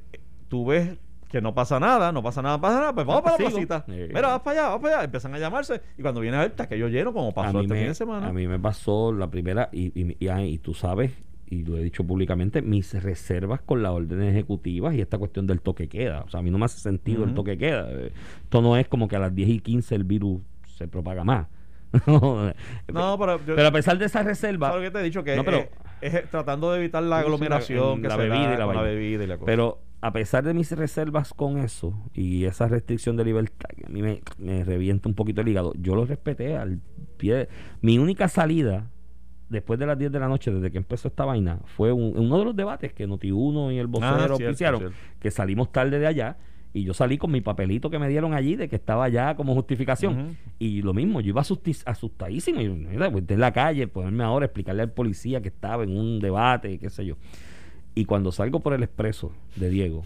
tú ves que no pasa nada, no pasa nada, pasa nada, pues vamos para la placita. Eh. Mira, vas para allá, vas para allá. Empiezan a llamarse y cuando viene a ver, está aquello lleno como pasó este me, fin de semana. a mí me pasó la primera, y, y, y- y tú sabes, y lo he dicho públicamente, mis reservas con las órdenes ejecutivas y esta cuestión del toque queda. O sea, a mí no me hace sentido el toque queda. Esto no es como que a las 10 y 15 el virus se propaga más. no, pero, yo, pero a pesar de esa reserva, ¿sabes lo que te he dicho? Que No, pero- es, es tratando de evitar la aglomeración la- que la se bebida da y la bebida y la cosa. Pero a pesar de mis reservas con eso y esa restricción de libertad que a mí me, me revienta un poquito el hígado, yo lo respeté al pie. Mi única salida después de las 10 de la noche, desde que empezó esta vaina, fue un- uno de los debates que Noti1 y el vocero Ah, cierto, oficiaron, que salimos tarde de allá. Y yo salí con mi papelito que me dieron allí de que estaba allá como justificación. Y lo mismo, yo iba asustadísimo. Y, mira, pues, en la calle, ponerme ahora, explicarle al policía que estaba en un debate, qué sé yo. Y cuando salgo por el expreso de Diego,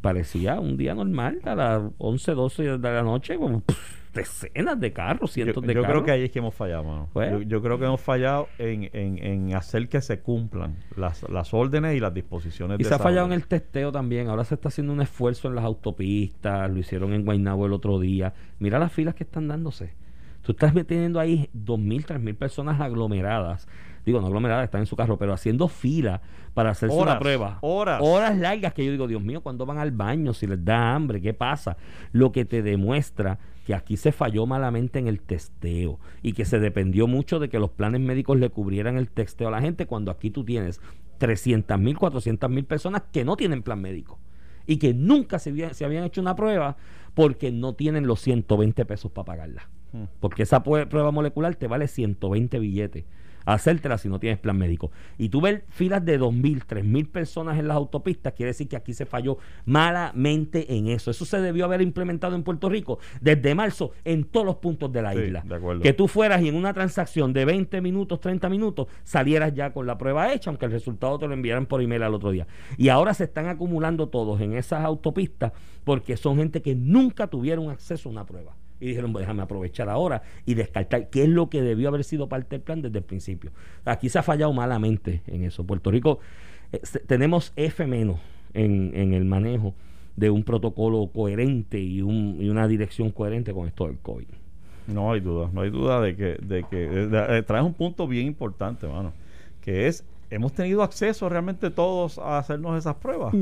parecía un día normal, a las 11, 12 de la noche, como, pff, decenas de carros, Yo, cientos de yo carros. creo que ahí es que hemos fallado, mano. Pues. Yo, yo creo que hemos fallado en, en, en hacer que se cumplan las, las órdenes y las disposiciones Y de se ha fallado en el testeo también. Ahora se está haciendo un esfuerzo en las autopistas. Lo hicieron en Guaynabo el otro día. Mira las filas que están dándose. Tú estás teniendo ahí 2.000, 3.000 personas aglomeradas. Digo, no aglomeradas, están en su carro, pero haciendo fila para hacerse una prueba. horas. Horas largas que yo digo, Dios mío, ¿cuándo van al baño? Si les da hambre, ¿qué pasa? Lo que te demuestra que aquí se falló malamente en el testeo y que se dependió mucho de que los planes médicos le cubrieran el testeo a la gente cuando aquí tú tienes 300 mil, 400 mil personas que no tienen plan médico y que nunca se, había- se habían hecho una prueba porque no tienen los 120 pesos para pagarla. Hmm. Porque esa prueba molecular te vale 120 billetes. Hacértela si no tienes plan médico. Y tú ves filas de 2.000, 3.000 personas en las autopistas, quiere decir que aquí se falló malamente en eso. Eso se debió haber implementado en Puerto Rico desde marzo en todos los puntos de la Sí, isla. de. Que tú fueras y en una transacción de 20 minutos, 30 minutos, salieras ya con la prueba hecha, aunque el resultado te lo enviaran por email al otro día. Y ahora se están acumulando todos en esas autopistas porque son gente que nunca tuvieron acceso a una prueba. Y dijeron, pues déjame aprovechar ahora y descartar, qué es lo que debió haber sido parte del plan desde el principio. Aquí se ha fallado malamente en eso. Puerto Rico, eh, tenemos F menos en, en el manejo de un protocolo coherente y, un- y una dirección coherente con esto del COVID. No hay duda, no hay duda de que, de que de- traes un punto bien importante, mano, que es, hemos tenido acceso realmente todos a hacernos esas pruebas.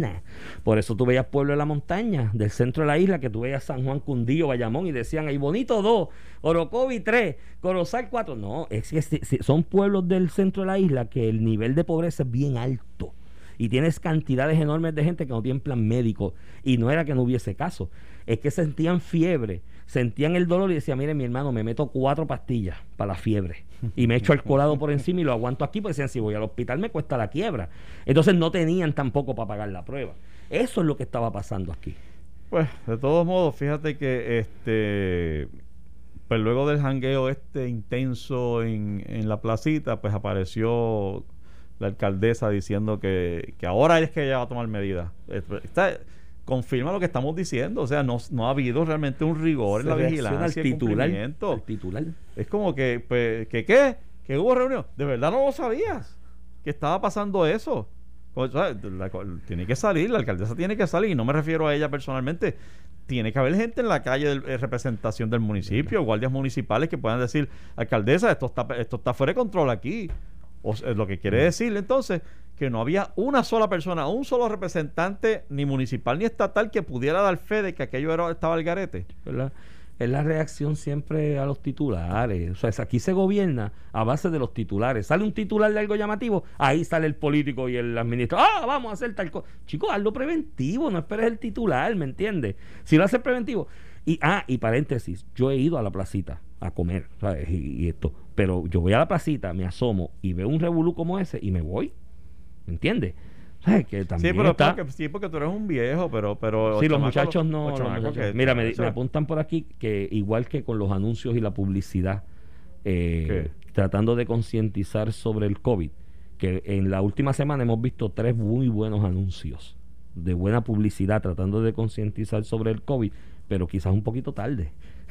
Por eso tú veías pueblo de la montaña, del centro de la isla, que tú veías San Juan Cundillo, Bayamón, y decían, ahí bonito 2, Orocovi 3, Corozal 4. No, es que son pueblos del centro de la isla que el nivel de pobreza es bien alto. Y tienes cantidades enormes de gente que no tienen plan médico. Y no era que no hubiese caso, es que sentían fiebre, sentían el dolor y decían, mire mi hermano, me meto cuatro pastillas para la fiebre. Y me echo alcoholado por encima y lo aguanto aquí, porque decían, si voy al hospital me cuesta la quiebra. Entonces no tenían tampoco para pagar la prueba. Eso es lo que estaba pasando aquí. Pues, de todos modos, fíjate que este pues luego del jangueo este intenso en, en la placita, pues apareció la alcaldesa diciendo que, que ahora es que ella va a tomar medidas. Está- confirma lo que estamos diciendo, o sea, no, no ha habido realmente un rigor en la vigilancia al titular, al titular. Es como que, pues, que qué, que hubo reunión. De verdad no lo sabías. Que estaba pasando eso. O sea, la co- tiene que salir, la alcaldesa tiene que salir. Y no me refiero a ella personalmente. Tiene que haber gente en la calle de eh, representación del municipio, guardias municipales que puedan decir, alcaldesa, esto está, esto está fuera de control aquí. O sea, lo que quiere decir entonces que no había una sola persona, un solo representante, ni municipal ni estatal, que pudiera dar fe de que aquello era, estaba al garete. ¿verdad? Es la reacción siempre a los titulares. O sea, aquí se gobierna a base de los titulares. Sale un titular de algo llamativo, ahí sale el político y el administrador. ¡Ah, vamos a hacer tal cosa! Chicos, hazlo preventivo, no esperes el titular, ¿me entiendes? Si lo haces preventivo. Y, ah, y paréntesis, yo he ido a la placita a comer, ¿sabes? Y esto. Pero yo voy a la placita, me asomo y veo un revolú como ese y me voy. ¿Me entiendes? Sí, también pero está- porque, sí, porque tú eres un viejo, pero... pero Sí, los muchachos no. los los chamacos muchachos- que- Mira, me, me apuntan por aquí que igual que con los anuncios y la publicidad, eh, tratando de concientizar sobre el COVID, que en la última semana hemos visto tres muy buenos anuncios de buena publicidad tratando de concientizar sobre el COVID, pero quizás un poquito tarde.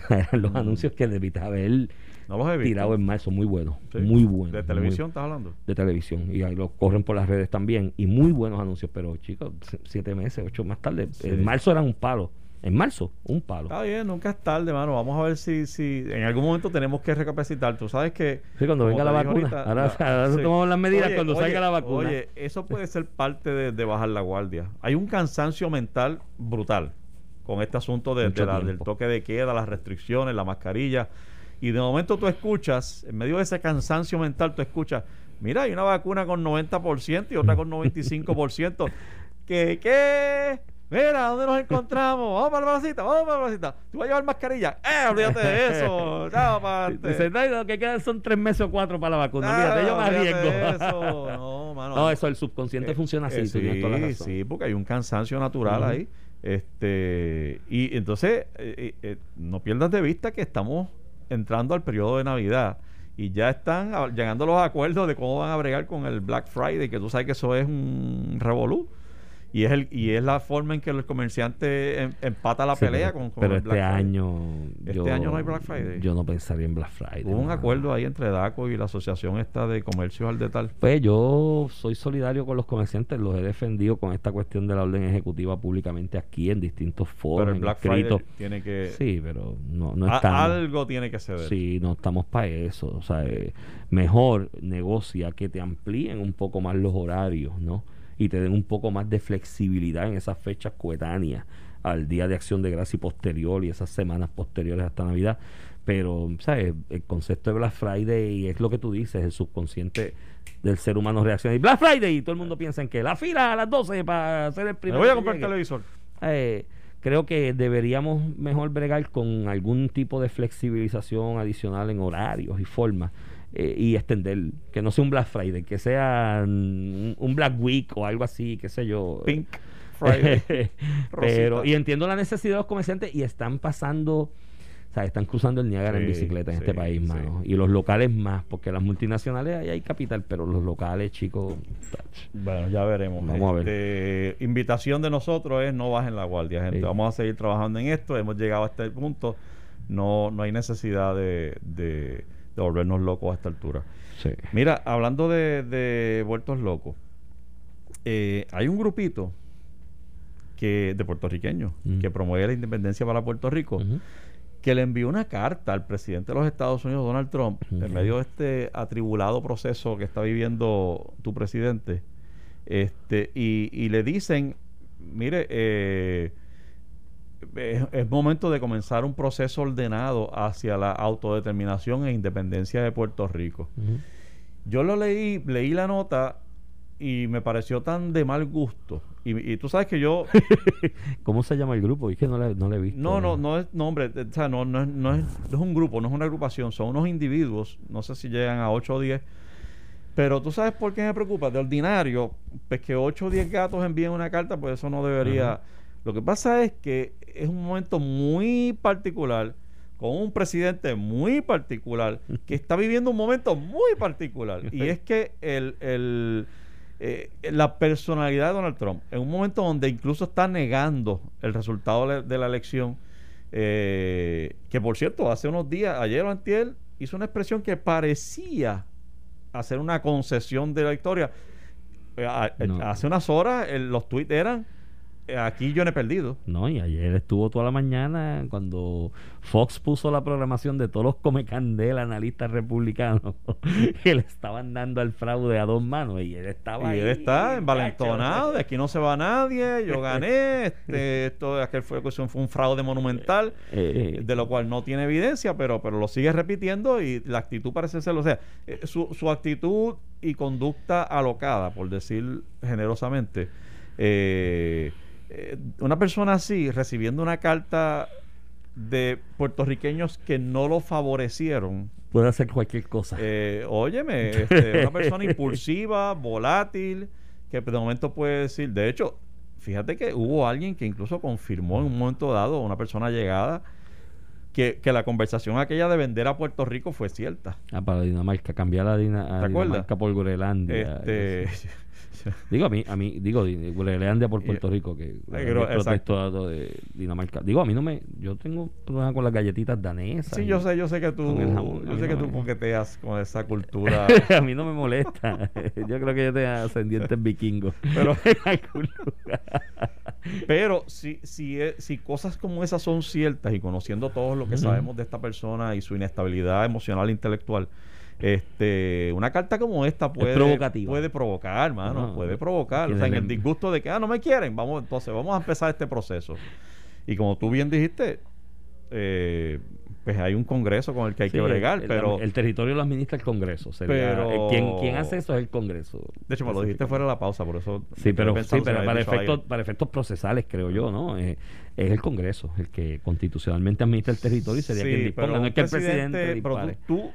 Eran los Mm. anuncios que debiste haber No los he visto. tirado en marzo, muy buenos, Sí. muy buenos. ¿De muy- televisión estás hablando? de televisión y ahí lo corren por las redes también y muy buenos anuncios pero chicos siete meses ocho más tarde Sí. en marzo eran un palo en marzo un palo Está bien, nunca es tarde, mano. Vamos a ver si, si en algún momento tenemos que recapacitar. Tú sabes que... Sí, cuando venga la vacuna. ahorita, Ahora- ahora tomamos las medidas Oye, cuando oye, salga la vacuna. Oye, eso puede ser parte de, de bajar la guardia. Hay un cansancio mental brutal con este asunto de, la- del toque de queda, las restricciones, la mascarilla. Y de momento tú escuchas, en medio de ese cansancio mental, tú escuchas, mira, hay una vacuna con 90% y otra con 95%. ¿Qué? ¿Qué? Mira, ¿dónde nos encontramos? Vamos para la placita, vamos para la placita. ¿Tú vas a llevar mascarilla? ¡Eh, olvídate de eso! ¡Chao, adelante! Dice, "No, lo que quedan son tres meses o cuatro para la vacuna. Ah, Fíjate, yo me arriesgo. eso. No, mano. No, eso, el subconsciente Eh, funciona así. eh, toda la sí, razón. sí, porque hay un cansancio natural ahí. Este, y entonces, eh, eh, eh, no pierdas de vista que estamos entrando al periodo de Navidad y ya están llegando los acuerdos de cómo van a bregar con el Black Friday, que tú sabes que eso es un revolú. Y es el y es la forma en que el comerciante em- empata la Sí, pelea pero, con, con pero el este Black Friday. año Este yo, año no hay Black Friday. yo no pensaría en Black Friday Hubo un acuerdo ahí entre DACO y la asociación esta de comercios al detal. Pues yo soy solidario con los comerciantes, los he defendido con esta cuestión de la orden ejecutiva públicamente aquí en distintos foros, Pero el en Black escritos. Friday tiene que Sí, pero no, no a- estamos. algo tiene que ceder. Sí, no estamos para eso. O sea, eh, mejor negocia que te amplíen un poco más los horarios, ¿no? Y te den un poco más de flexibilidad en esas fechas coetáneas al Día de Acción de Gracia y posterior y esas semanas posteriores hasta Navidad. Pero, ¿sabes? El concepto de Black Friday es lo que tú dices, el subconsciente del ser humano reacciona. Y Black Friday, y todo el mundo piensa en que la fila a las 12 para hacer el Me primero. voy a comprar llegue. televisor. Eh, creo que deberíamos mejor bregar con algún tipo de flexibilización adicional en horarios y formas eh, y extender, que no sea un Black Friday, que sea un Black Week o algo así, qué sé yo. Pink Friday. Pero, y entiendo la necesidad de los comerciantes y están pasando, o sea, están cruzando el Niágara en Sí, bicicleta en este país, sí. mano. Y los locales más, porque las multinacionales ahí hay capital, pero los locales, chicos, tach. Bueno, ya veremos. Vamos a ver. Este, Invitación de nosotros es no bajen la guardia, gente. Vamos a seguir trabajando en esto. Hemos llegado a este punto. No, no hay necesidad de, de, de volvernos locos a esta altura. sí. Mira, hablando de, de vueltos locos, eh, hay un grupito que de puertorriqueños Mm. que promueve la independencia para Puerto Rico que le envió una carta al presidente de los Estados Unidos, Donald Trump, en medio de este atribulado proceso que está viviendo tu presidente, este, y, y le dicen, mire, eh, es, es momento de comenzar un proceso ordenado hacia la autodeterminación e independencia de Puerto Rico. Yo lo leí, leí la nota y me pareció tan de mal gusto. Y, y tú sabes que yo, ¿Cómo se llama el grupo? Es que no le, no le he visto. No, no, no es nombre, o sea, no, no, es, no, es, no es un grupo, no es una agrupación, son unos individuos, no sé si llegan a 8 o 10, pero tú sabes por qué me preocupa, de ordinario, pues que 8 o 10 gatos envíen una carta, pues eso no debería... Lo que pasa es que es un momento muy particular, con un presidente muy particular, que está viviendo un momento muy particular, y es que el... el eh, la personalidad de Donald Trump, en un momento donde incluso está negando el resultado de de la elección, eh, que por cierto, hace unos días, ayer o antier, hizo una expresión que parecía hacer una concesión de la victoria. Eh, a- eh, No. Hace unas horas los tweets eran, aquí yo no he perdido. No, y ayer estuvo toda la mañana cuando Fox puso la programación de todos los come candela analistas republicanos que le estaban dando al fraude a dos manos y él estaba Y él ahí, está envalentonado, de aquí no se va nadie, yo gané, este, esto aquel fue, fue un fraude monumental. Eh, de lo cual no tiene evidencia, pero, pero lo sigue repitiendo y la actitud parece ser, o sea, eh, su, su actitud y conducta alocada, por decir generosamente, eh, eh, una persona así recibiendo una carta de puertorriqueños que no lo favorecieron, puede hacer cualquier cosa. eh, óyeme, este, una persona impulsiva, volátil, que de momento puede decir, de hecho, fíjate que hubo alguien que incluso confirmó en un momento dado, una persona llegada, que, que la conversación aquella de vender a Puerto Rico fue cierta. Ah, para Dinamarca, cambiar a, Dina- a ¿Te? Dinamarca por Groenlandia. Este. Digo a mí, a mí, digo di- Groenlandia por Puerto Rico, que protectorado de Dinamarca. Digo, a mí no me, yo tengo problemas con las galletitas danesas. sí, yo sé, yo sé que tú, jamón, yo sé que no tú coqueteas con esa cultura. a mí no me molesta. yo creo que yo tengo ascendientes vikingos. Pero-. Pero si, si, e- si cosas como esas son ciertas y conociendo todo lo que sabemos de esta persona y su inestabilidad emocional e intelectual, este, una carta como esta puede, provocativa. puede provocar, mano, No, puede provocar. O sea, en el disgusto de que, ah, no me quieren, vamos, entonces vamos a empezar este proceso. Y como tú bien dijiste, eh, pues hay un congreso con el que hay Sí, que bregar, el, pero... el territorio lo administra el Congreso. Sería, Pero- quien, quien hace eso es el Congreso. de hecho, me lo dijiste fuera de la pausa, por eso... Sí, pero, sí, si pero para, efectos, para efectos procesales, creo yo, ¿no? Eh, es el Congreso el que constitucionalmente administra el territorio y sería Sí, quien disponga. No es que el presidente pero tú-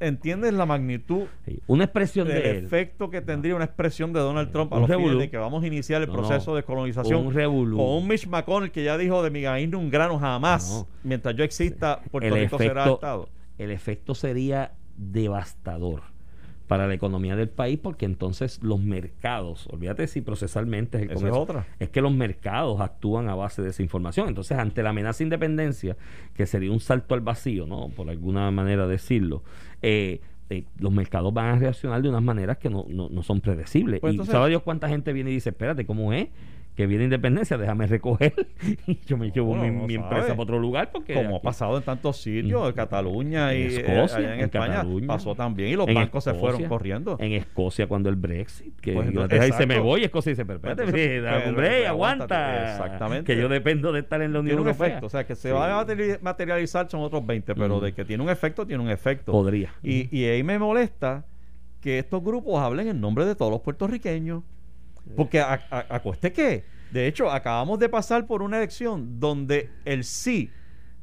entiendes la magnitud Sí, Una expresión del de efecto que tendría una expresión de Donald Trump a Un los fines revolú. de que vamos a iniciar el No, proceso no. de colonización Un revolú. con un Mitch McConnell que ya dijo de mi gallina un grano jamás No. mientras yo exista Puerto el Rico será efecto, Estado el efecto sería devastador. Para la economía del país porque entonces los mercados, olvídate si procesalmente es el Esa es comercio, otra. es que los mercados actúan a base de esa información. Entonces, ante la amenaza de independencia, que sería un salto al vacío, ¿no? Por alguna manera decirlo, eh, eh, los mercados van a reaccionar de unas maneras que no, no, no son predecibles. Pues y entonces- sabe Dios cuánta gente viene y dice, espérate, ¿cómo es? Que viene independencia, déjame recoger. y yo me llevo mi, no mi sabe. empresa para otro lugar porque... Como ha pasado en tantos sitios, Mm. en Cataluña y En eh, Escocia, allá en, en España Cataluña. pasó también y los En bancos se fueron corriendo. En Escocia, cuando el Brexit, que Pues, Inglaterra dice, me voy, Escocia dice, pero espérate, aguanta. exactamente. Que yo dependo de estar en la Unión Tiene un Europea. efecto, o sea, que se Sí. va a materi- materializar son otros 20, pero Mm. de que tiene un efecto, tiene un efecto. Podría. Y, y ahí me molesta que estos grupos hablen en nombre de todos los puertorriqueños. Porque a, a- acueste que, de hecho, acabamos de pasar por una elección donde el sí,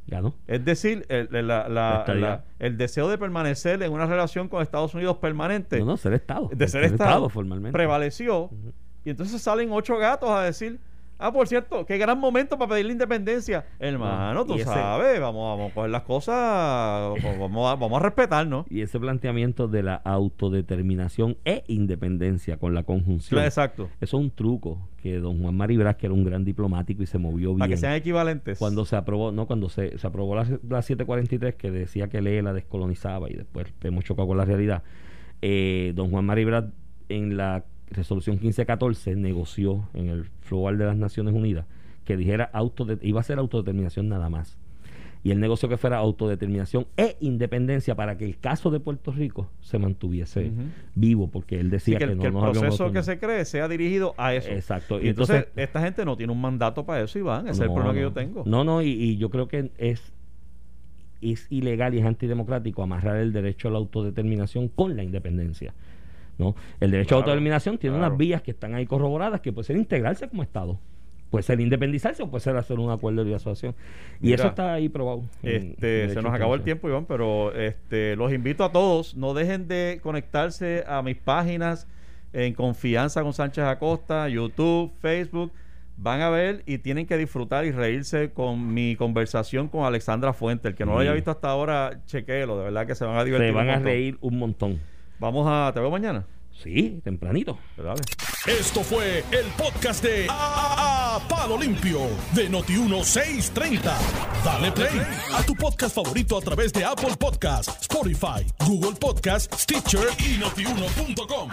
Ganó. es decir, el, la- la- La estadidad. la- el deseo de permanecer en una relación con Estados Unidos permanente, No, no, ser Estado. de ser Estado, formalmente. prevaleció. Y entonces salen ocho gatos a decir, ah, por cierto, qué gran momento para pedir la independencia. Hermano, tú ese- sabes, vamos, vamos a coger las cosas, vamos a, vamos a respetarnos. Y ese planteamiento de la autodeterminación e independencia con la conjunción. Exacto. Eso es un truco que don Juan Maribras, que era un gran diplomático y se movió bien. Para que sean equivalentes. cuando se aprobó, no, cuando se, se aprobó la, la 743 que decía que Lee la descolonizaba y después hemos chocado con la realidad, eh, don Juan Maribras en la resolución 1514 negoció en el Floral de las Naciones Unidas que dijera autode- iba a ser autodeterminación nada más. Y el negocio que fuera autodeterminación e independencia para que el caso de Puerto Rico se mantuviese vivo, porque él Sí, decía que, que, el, no que el nos proceso que se cree sea dirigido a eso. Exacto. Y, entonces, esta gente no tiene un mandato para eso, Iván. Ese es el No, problema que yo tengo. No, no, y, y yo creo que es, es ilegal y es antidemocrático amarrar el derecho a la autodeterminación con la independencia. ¿No? El derecho a Claro, la autodeterminación tiene claro. unas vías que están ahí corroboradas que puede ser integrarse como Estado. Puede ser independizarse o puede ser hacer un acuerdo de asociación. Y Mira, eso está ahí probado. Este, se nos acabó el tiempo, Iván, pero este, los invito a todos. No dejen de conectarse a mis páginas en Confianza con Sánchez Acosta, YouTube, Facebook. Van a ver y tienen que disfrutar y reírse con mi conversación con Alexandra Fuente. El que no lo haya visto hasta ahora, chequéelo. De verdad que se van a divertir. Se van a reír un montón. Vamos a. Te veo mañana. Sí, tempranito. Pues dale. Esto fue el podcast de A, A- Palo Limpio de Noti1630. Dale play a tu podcast favorito a través de Apple Podcasts, Spotify, Google Podcasts, Stitcher y notiuno.com.